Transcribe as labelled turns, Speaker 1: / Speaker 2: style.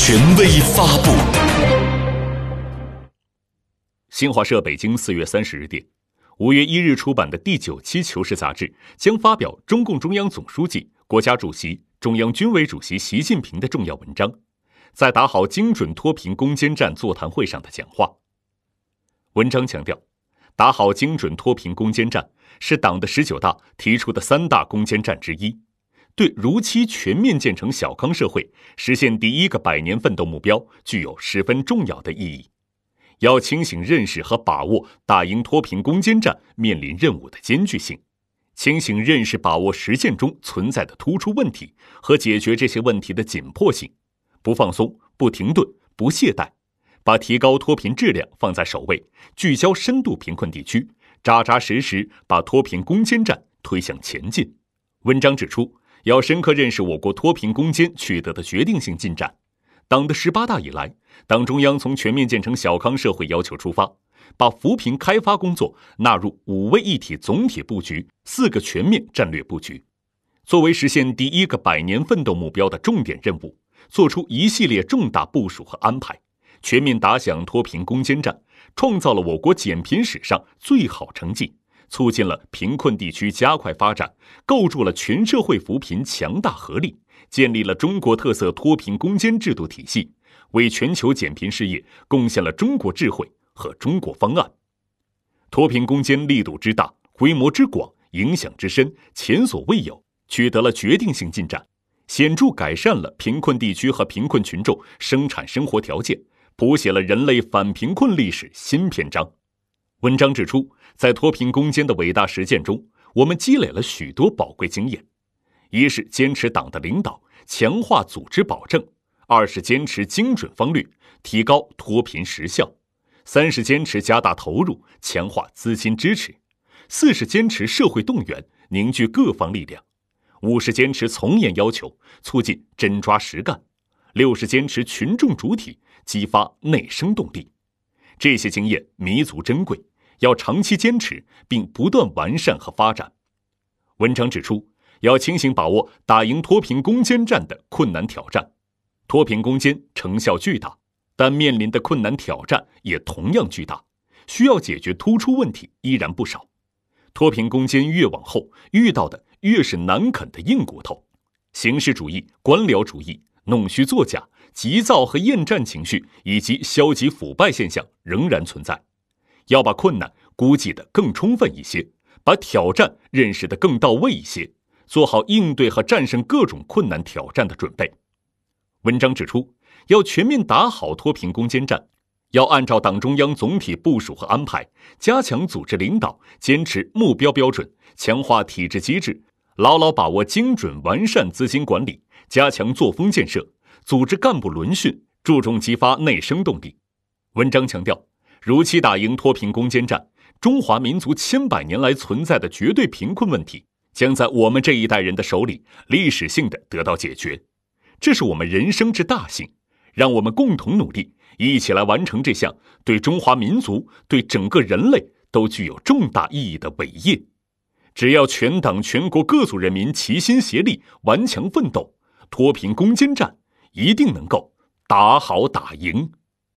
Speaker 1: 权威发布。
Speaker 2: 新华社北京四月三十日电，五月一日出版的第九期《求是》杂志将发表中共中央总书记、国家主席、中央军委主席习近平的重要文章，在打好精准脱贫攻坚战座谈会上的讲话。文章强调，打好精准脱贫攻坚战是党的十九大提出的三大攻坚战之一。对如期全面建成小康社会、实现第一个百年奋斗目标具有十分重要的意义。要清醒认识和把握打赢脱贫攻坚战面临任务的艰巨性，清醒认识把握实践中存在的突出问题和解决这些问题的紧迫性，不放松、不停顿、不懈怠，把提高脱贫质量放在首位，聚焦深度贫困地区，扎扎实实把脱贫攻坚战推向前进。文章指出。要深刻认识我国脱贫攻坚取得的决定性进展。党的十八大以来，党中央从全面建成小康社会要求出发，把扶贫开发工作纳入五位一体总体布局、四个全面战略布局，作为实现第一个百年奋斗目标的重点任务，作出一系列重大部署和安排，全面打响脱贫攻坚战，创造了我国减贫史上最好成绩。促进了贫困地区加快发展，构筑了全社会扶贫强大合力，建立了中国特色脱贫攻坚制度体系，为全球减贫事业贡献了中国智慧和中国方案。脱贫攻坚力度之大、规模之广、影响之深，前所未有，取得了决定性进展，显著改善了贫困地区和贫困群众生产生活条件，谱写了人类反贫困历史新篇章。文章指出，在脱贫攻坚的伟大实践中，我们积累了许多宝贵经验：一是坚持党的领导，强化组织保证；二是坚持精准方略，提高脱贫实效；三是坚持加大投入，强化资金支持；四是坚持社会动员，凝聚各方力量；五是坚持从严要求，促进真抓实干；六是坚持群众主体，激发内生动力。这些经验弥足珍贵，要长期坚持并不断完善和发展。文章指出，要清醒把握打赢脱贫攻坚战的困难挑战。脱贫攻坚成效巨大，但面临的困难挑战也同样巨大，需要解决突出问题依然不少。脱贫攻坚越往后，遇到的越是难啃的硬骨头，形式主义、官僚主义、弄虚作假。急躁和厌战情绪以及消极腐败现象仍然存在，要把困难估计得更充分一些，把挑战认识得更到位一些，做好应对和战胜各种困难挑战的准备。文章指出，要全面打好脱贫攻坚战，要按照党中央总体部署和安排，加强组织领导，坚持目标标准，强化体制机制，牢牢把握精准完善资金管理，加强作风建设。组织干部轮训，注重激发内生动力。文章强调，如期打赢脱贫攻坚战，中华民族千百年来存在的绝对贫困问题，将在我们这一代人的手里历史性的得到解决。这是我们人生之大幸，让我们共同努力，一起来完成这项对中华民族、对整个人类都具有重大意义的伟业。只要全党全国各族人民齐心协力、顽强奋斗，脱贫攻坚战。一定能够打好打赢。